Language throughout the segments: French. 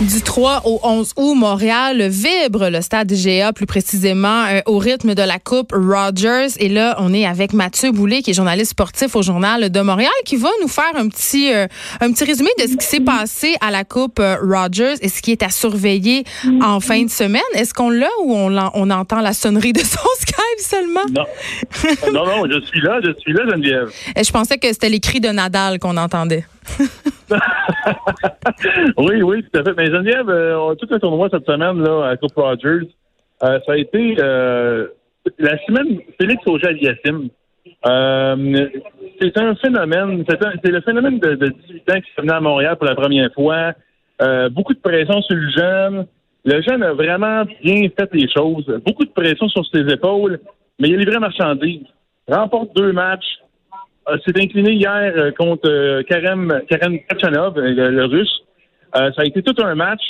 Du 3 au 11 août, Montréal vibre le stade GA, plus précisément euh, au rythme de la Coupe Rogers. Et là, on est avec Mathieu Boulay, qui est journaliste sportif au Journal de Montréal, qui va nous faire un petit, euh, un petit résumé de ce qui s'est passé à la Coupe euh, Rogers et ce qui est à surveiller en fin de semaine. Est-ce qu'on l'a ou on, on, entend la sonnerie de son Skype seulement? Non. non, non, je suis là, je suis là, Geneviève. Je pensais que c'était les cris de Nadal qu'on entendait. oui, oui, tout à fait. Mais Geneviève, euh, tout le tournoi cette semaine là, à Coupe Rogers, euh, ça a été euh, la semaine Félix Auger-Aliassime. Euh, c'est un phénomène, c'est le phénomène de, de 18 ans qui s'est venu à Montréal pour la première fois. Beaucoup de pression sur le jeune. Le jeune a vraiment bien fait les choses. Beaucoup de pression sur ses épaules, mais il a livré marchandises. Remporte deux matchs, s'est incliné hier euh, contre euh, Karem, Karem Kachanov, le, russe. ça a été tout un match.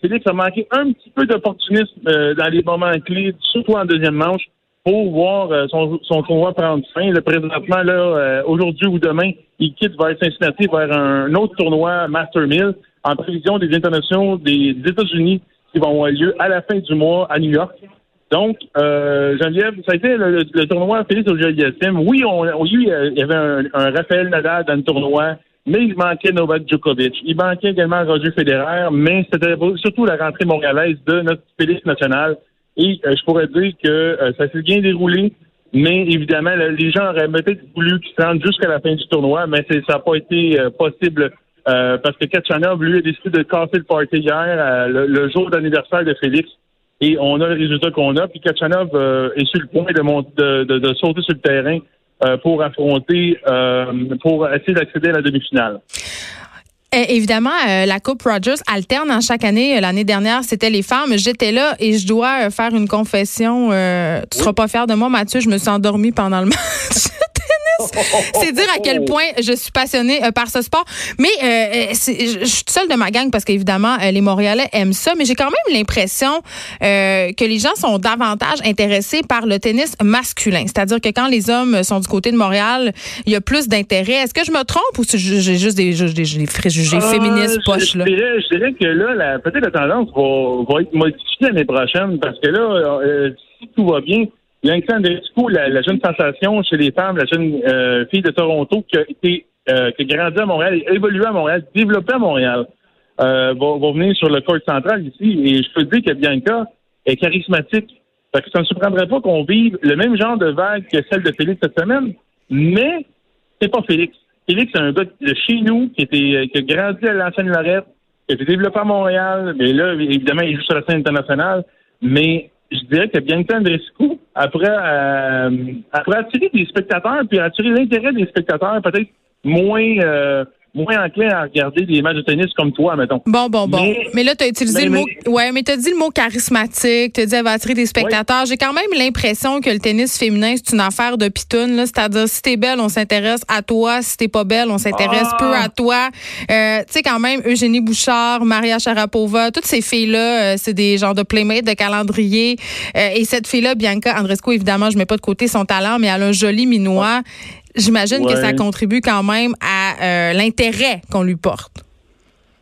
Félix a manqué un petit peu d'opportunisme dans les moments clés, surtout en deuxième manche, pour voir son, son tournoi prendre fin. Le présentement, là, aujourd'hui ou demain, il quitte vers Cincinnati vers un autre tournoi Master Mill en prévision des internationaux des, États-Unis qui vont avoir lieu à la fin du mois à New York. Donc, euh, Geneviève, ça a été le, tournoi Félix au Yassine. Oui, on, on, il y avait un, un, Raphaël Nadal dans le tournoi, mais il manquait Novak Djokovic. Il manquait également Roger Federer, mais c'était surtout la rentrée montréalaise de notre Félix national. Et euh, je pourrais dire que euh, ça s'est bien déroulé, mais évidemment, les gens auraient peut-être voulu qu'il se jusqu'à la fin du tournoi, mais ça n'a pas été euh, possible parce que Kachanov, lui, a décidé de casser le party hier, le jour d'anniversaire de Félix et on a le résultat qu'on a. Puis Kachanov euh, est sur le point de, de, de, sauter sur le terrain euh, pour affronter, euh, pour essayer d'accéder à la demi-finale. Évidemment, la Coupe Rogers alterne en chaque année. L'année dernière, c'était les femmes. J'étais là et je dois faire une confession. tu ne seras pas fier de moi, Mathieu. Je me suis endormie pendant le match. C'est dire à quel point je suis passionnée euh, par ce sport. Mais euh, euh, je suis seule de ma gang parce qu'évidemment, les Montréalais aiment ça. Mais j'ai quand même l'impression que les gens sont davantage intéressés par le tennis masculin. C'est-à-dire que quand les hommes sont du côté de Montréal, il y a plus d'intérêt. Est-ce que je me trompe ou j'ai juste des, des, préjugés féministes poches? Là? Je, dirais, que là, peut-être la tendance va, va être modifiée l'année prochaine parce que là, si tout va bien, Bianca Andreescu, la, la jeune sensation chez les femmes, la jeune euh, fille de Toronto qui a été euh, qui a grandi à Montréal, évolué à Montréal, développé à Montréal, euh, va, va, venir sur le court central ici. Et je peux te dire que Bianca est charismatique. Fait que ça ne surprendrait pas qu'on vive le même genre de vague que celle de Félix cette semaine, mais c'est pas Félix. Félix, c'est un gars de chez nous qui, était, qui a grandi à l'ancienne Lorette, qui a été développé à Montréal, mais là, évidemment, il joue sur la scène internationale. Mais je dirais que Bianca Andreescu, après, euh, après attirer des spectateurs, puis attirer l'intérêt des spectateurs, peut-être moins euh, moins enclin à regarder des matchs de tennis comme toi, mettons. Bon, bon, bon. Mais, là, tu as utilisé le mot. Ouais, mais tu as dit le mot charismatique, tu as dit elle va attirer des spectateurs. J'ai quand même l'impression que le tennis féminin, c'est une affaire de pitoune. C'est-à-dire, si t'es belle, on s'intéresse à toi. Si t'es pas belle, on s'intéresse ah. peu à toi. Euh, tu sais, quand même, Eugénie Bouchard, Maria Sharapova, toutes ces filles-là, euh, c'est des genres de playmates, de calendrier. Euh, et cette fille-là, Bianca Andrescu, évidemment, je mets pas de côté son talent, mais elle a un joli minois. J'imagine que ça contribue quand même à euh, l'intérêt qu'on lui porte.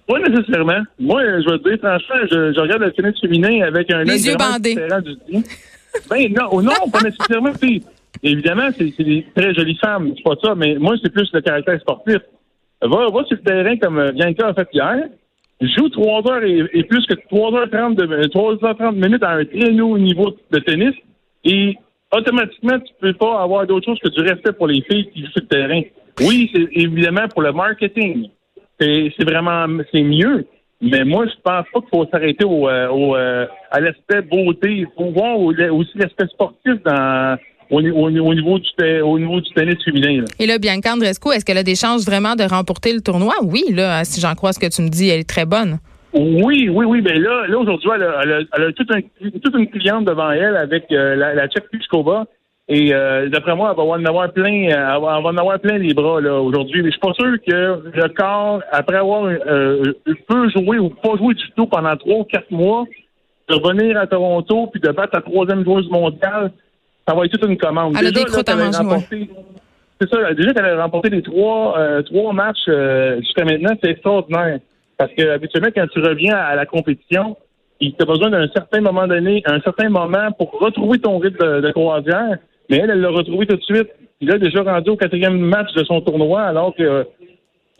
Pas nécessairement. Moi, je vais te dire, franchement, je, regarde le tennis féminin avec un Les yeux bandés. Du ben non, non, pas nécessairement. évidemment, c'est des très jolies femmes, c'est pas ça, mais moi, c'est plus le caractère sportif. Va, va sur le terrain comme euh, Bianca a fait hier, joue 3 heures et, plus que 3h30 de, 3h30 minutes à un très haut niveau de tennis et automatiquement, tu peux pas avoir d'autre chose que du respect pour les filles qui jouent sur le terrain. Oui, c'est évidemment pour le marketing. C'est vraiment c'est mieux. Mais moi, je pense pas qu'il faut s'arrêter au, euh, au euh, à l'aspect beauté. Il faut voir aussi l'aspect sportif dans au, au, niveau du, au niveau du tennis féminin. Et là, Bianca Andrescu, est-ce qu'elle a des chances vraiment de remporter le tournoi? Oui, là, si j'en crois ce que tu me dis, elle est très bonne. Oui, oui, oui. Mais là, là aujourd'hui, elle a, elle, a, toute, un, toute, une cliente devant elle avec euh, la, la Tchèque Pichkova. Et euh, d'après moi, elle va en avoir plein, elle va en avoir plein les bras là aujourd'hui. Mais je suis pas sûr que le corps, après avoir euh, peut jouer ou pas jouer du tout pendant trois ou quatre mois, de revenir à Toronto puis de battre la troisième joueuse mondiale, ça va être toute une commande. Elle a Déjà, des manger, remporté- C'est ça, déjà qu'elle a remporté les trois, euh, trois matchs euh, jusqu'à maintenant, c'est extraordinaire. Parce que habituellement, quand tu reviens à la compétition, il t'a besoin d'un certain moment donné, un certain moment pour retrouver ton rythme de, croisière. Mais elle, elle l'a retrouvé tout de suite. Il a déjà rendu au quatrième match de son tournoi, alors que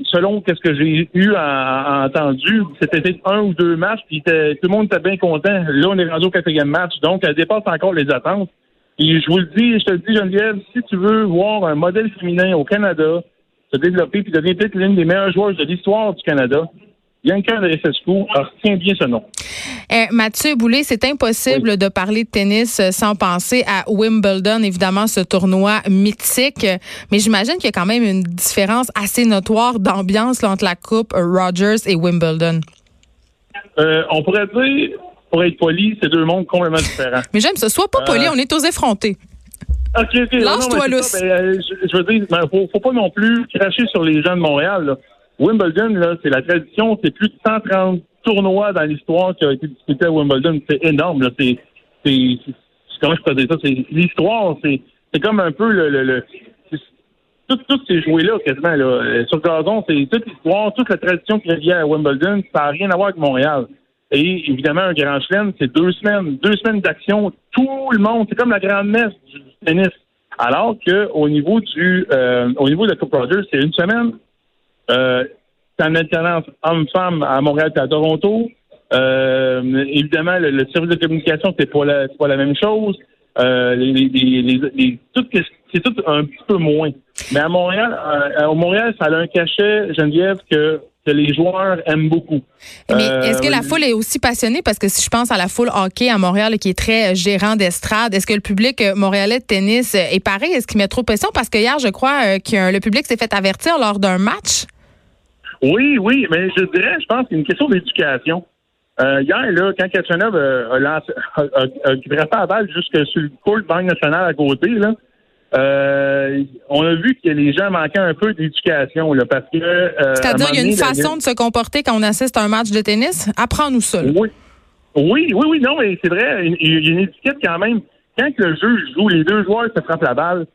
selon ce que j'ai eu à, à entendu, c'était peut-être un ou deux matchs, puis tout le monde était bien content. Là, on est rendu au quatrième match, donc elle dépasse encore les attentes. Et je vous le dis, je te le dis, Geneviève, si tu veux voir un modèle féminin au Canada se développer puis devenir peut-être l'une des meilleures joueuses de l'histoire du Canada, Bianca de SSQ, retiens bien ce nom. Euh, Mathieu Boulay, c'est impossible de parler de tennis euh, sans penser à Wimbledon, évidemment, ce tournoi mythique. Mais j'imagine qu'il y a quand même une différence assez notoire d'ambiance entre la Coupe Rogers et Wimbledon. Euh, on pourrait dire, pour être poli, c'est deux mondes complètement différents. Mais j'aime ça. Sois pas poli, Euh, on est aux effrontés. Lâche-toi, ben, euh, je, je veux dire, ben, faut, faut pas non plus cracher sur les gens de Montréal. là. Wimbledon, là, c'est la tradition, c'est plus de 130 tournois dans l'histoire qui a été disputé à Wimbledon. C'est énorme, là. C'est, c'est, comment je peux dire ça? C'est l'histoire, c'est, c'est comme un peu le, le, le- tout, tout ces jouets-là, quasiment, là. Euh, Sur gazon, c'est toute l'histoire, toute la tradition qui revient à Wimbledon, ça n'a rien à voir avec Montréal. Et évidemment, un grand chelem, c'est deux semaines, deux semaines d'action, tout le monde, c'est comme la grande messe du tennis. Alors que au niveau du euh, au niveau de la Coupe Rogers, c'est une semaine. Euh, c'est en alternance homme-femme à Montréal et à Toronto. Euh, évidemment, le, le service de communication, c'est pas la pas la même chose. Euh, les, les, les, les- les- tout que- c'est tout un petit peu moins. Mais à Montréal, euh, au Montréal, ça a un cachet, Geneviève, que, que les joueurs aiment beaucoup. Mais Euh, est-ce que la foule est aussi passionnée? Parce que si je pense à la foule hockey à Montréal qui est très euh, gérant d'estrade, est-ce que le public euh, montréalais de tennis euh, est pareil? Est-ce qu'il met trop de pression? Parce que hier, je crois euh, que le public s'est fait avertir lors d'un match. Oui, oui, mais je dirais, je pense que c'est une question d'éducation. Euh, hier, là, quand Kachanov euh, a, lancé, a, a, a grappé la balle jusque sur le court de Banque nationale à côté, là, euh, on a vu que les gens manquaient un peu d'éducation, là, parce que... C'est-à-dire, il y a une façon de se comporter quand on assiste à un match de tennis? Apprends-nous ça. là. Oui. Oui, oui, oui, non, mais c'est vrai, il y a une étiquette quand même. Quand que le jeu joue, les deux joueurs se frappent la balle,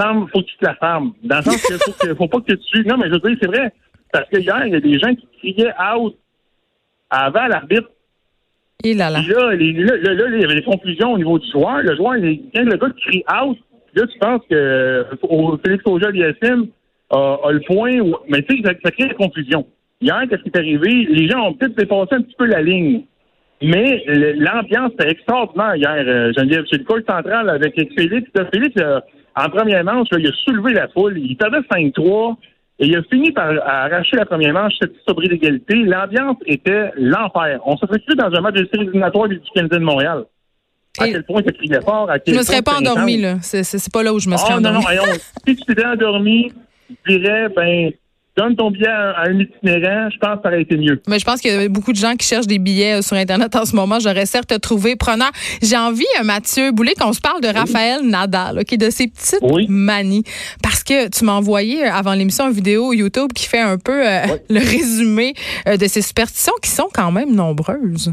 il faut que tu te la fermes. Dans le sens qu'il faut, que- faut pas que tu... Non, mais je veux dire, c'est vrai. Parce que hier, il y a des gens qui criaient out avant l'arbitre. Et là là. Puis là, les- là, là, il y avait des confusions au niveau du joueur. Le joueur, il- quand le gars crie out, là, tu penses que euh, au- Félix Auger-Aliassime a, a le point, ou- mais tu sais, ça, ça crée la confusion. Hier, qu'est-ce qui est arrivé? Les gens ont peut-être dépassé un petit peu la ligne. Mais l'ambiance était extraordinaire hier, euh, Geneviève. C'est le coach central avec Félix. Là, Félix, euh, en première manche, là, il a soulevé la foule. Il perdait 5-3. Et il a fini par arracher la première manche, cette sobre d'égalité. L'ambiance était l'enfer. On se cru dans un match de série éliminatoire du Canadien de Montréal. À Et- quel point ça criait fort. À Je quel me serais pas intense. là. C'est- pas là où je me serais Ah, non, non, si tu t'étais endormi, je dirais, ben, donne ton billet à, un itinérant, je pense que ça aurait été mieux. Mais je pense qu'il y a beaucoup de gens qui cherchent des billets euh, sur Internet en ce moment. J'aurais certes trouvé preneur. J'ai envie, euh, Mathieu Boulay, qu'on se parle de Raphaël Nadal, OK, de ses petites Oui. manies. Parce que tu m'as envoyé euh, avant l'émission une vidéo YouTube qui fait un peu euh, le résumé euh, de ces superstitions qui sont quand même nombreuses.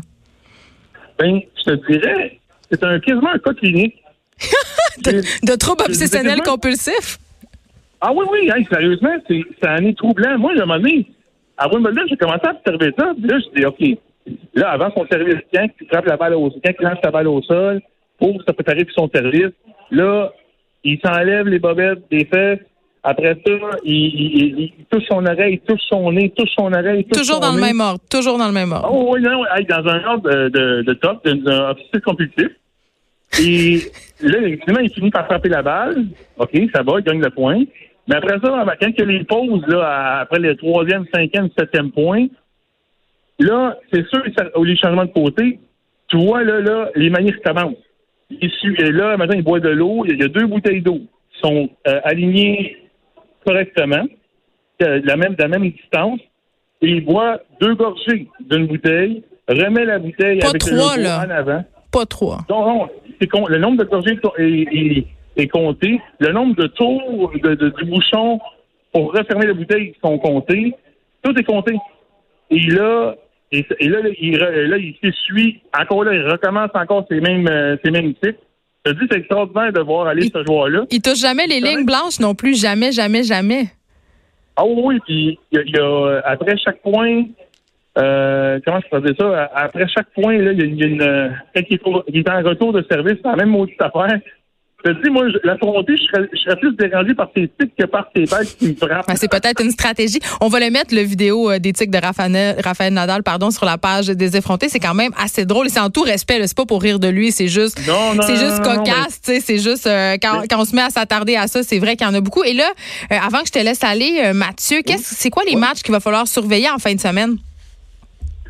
Ben, je te dirais, c'est un, quasiment un cas clinique. De troubles C'est- obsessionnels compulsifs? Ah oui, oui, hey, sérieusement, c'est, en est troublant. Moi, à un moment donné, à Wimbledon, j'ai commencé à observer ça. Puis là, je dis, OK, là, avant son service, quand il frappe la balle au quand il lance la balle au sol, pour se préparer pour son service, là, il s'enlève les bobettes des fesses. Après ça, il, il- il- il touche son oreille, il touche son nez, il touche son oreille. il touche Toujours son dans le nez. même ordre. Toujours dans le même ordre. Oh oui, non, hey, dans un ordre de, de, de top, d'un officier compulsif. Et là, effectivement, il finit par frapper la balle. OK, ça va, il gagne le point. Mais après ça, quand il y a les pauses, là, après le troisième, cinquième, septième point, là, c'est sûr, ça- au lieu de changement de côté, tu vois, là, là, les. Il su- et là, maintenant, il boit de l'eau. Il y a deux bouteilles d'eau qui sont euh, alignées correctement, de la même, de la même distance. Et il boit deux gorgées d'une bouteille, remet la bouteille Pas avec le trois, logo là. en avant. Pas trois. Non, non, c'est con- le nombre de gorgées est, est- est compté. Le nombre de tours de, de- du bouchon pour refermer la bouteille sont comptés. Tout est compté. Et là, Et, et là, il, re- là, il s'essuie. Encore là, il recommence encore ses mêmes, euh, ses mêmes tics. Je dis, c'est extraordinaire de voir aller Il- ce joueur-là. Il touche jamais les lignes blanches non plus. Jamais, jamais, jamais. Ah oui, puis il y a, il y a, après chaque point, euh, comment je peux dire ça? Après chaque point, là, il y a, une. euh, Quand il est, il est en retour de service, c'est la même maudite affaire. Je te dis, moi, je- l'affronter, je serais, je serais plus dérangé par ses tics que par ses balles qui me frappent. Ben, c'est peut-être une stratégie. On va le mettre, le vidéo euh, des tics de Raphaël, Raphaël Nadal pardon, sur la page des effrontés. C'est quand même assez drôle. Et C'est en tout respect. C'est pas pour rire de lui. C'est juste, c'est juste non, cocasse. tu sais, C'est juste euh, quand, Mais- quand on se met à s'attarder à ça, c'est vrai qu'il y en a beaucoup. Et là, euh, avant que je te laisse aller, euh, Mathieu, qu'est-ce, c'est quoi les matchs qu'il va falloir surveiller en fin de semaine?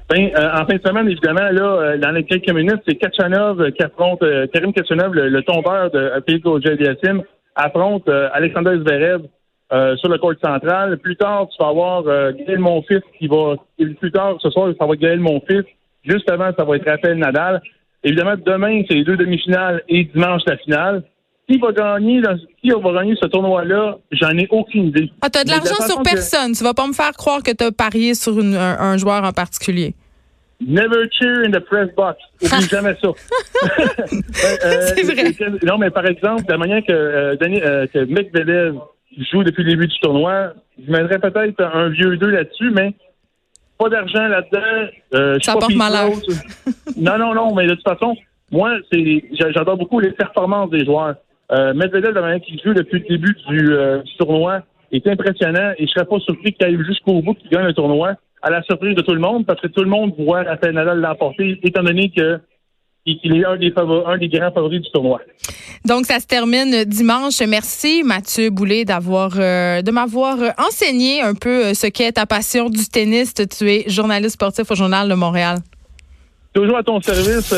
Ben, euh, en fin de semaine, évidemment, là, euh, dans les quelques minutes, c'est Kachanov qui affronte euh, Karim Kachanov, le, le tombeur de euh, Pedro Jeliasim, affronte euh, Alexander Zverev sur le court central. Plus tard, tu vas avoir Gaël Monfils qui va. Plus tard, ce soir, ça va être Gaël Monfils. Juste avant, ça va être Raphaël Nadal. Évidemment, demain, c'est les deux demi-finales et dimanche, la finale. Qui va gagner, dans- qui va gagner ce tournoi-là, j'en ai aucune idée. Ah, t'as de l'argent la sur façon que- personne. Tu vas pas me faire croire que t'as parié sur une- un, un joueur en particulier. Never cheer in the press box. Oublie jamais ça. Ouais, euh, C'est vrai. Non, mais par exemple, de la manière que, euh, Denis, euh, que Medvedev joue depuis le début du tournoi, je mettrais peut-être un vieux 2 là-dessus, mais pas d'argent là-dedans. Euh, Ça porte malheur. Non, non, non, mais de toute façon, moi, c'est j'adore beaucoup les performances des joueurs. Euh, Medvedev, de la manière qu'il joue depuis le début du, euh, du tournoi, est impressionnant et je serais pas surpris qu'il aille jusqu'au bout, qu'il gagne le tournoi, à la surprise de tout le monde, parce que tout le monde voit Rafael Nadal l'emporter, étant donné que qu'il est un des, favori- un des grands favoris du tournoi. Donc, ça se termine dimanche. Merci, Mathieu Boulet, d'avoir, euh, de m'avoir enseigné un peu euh, ce qu'est ta passion du tennis. Tu es journaliste sportif au Journal de Montréal. Toujours à ton service.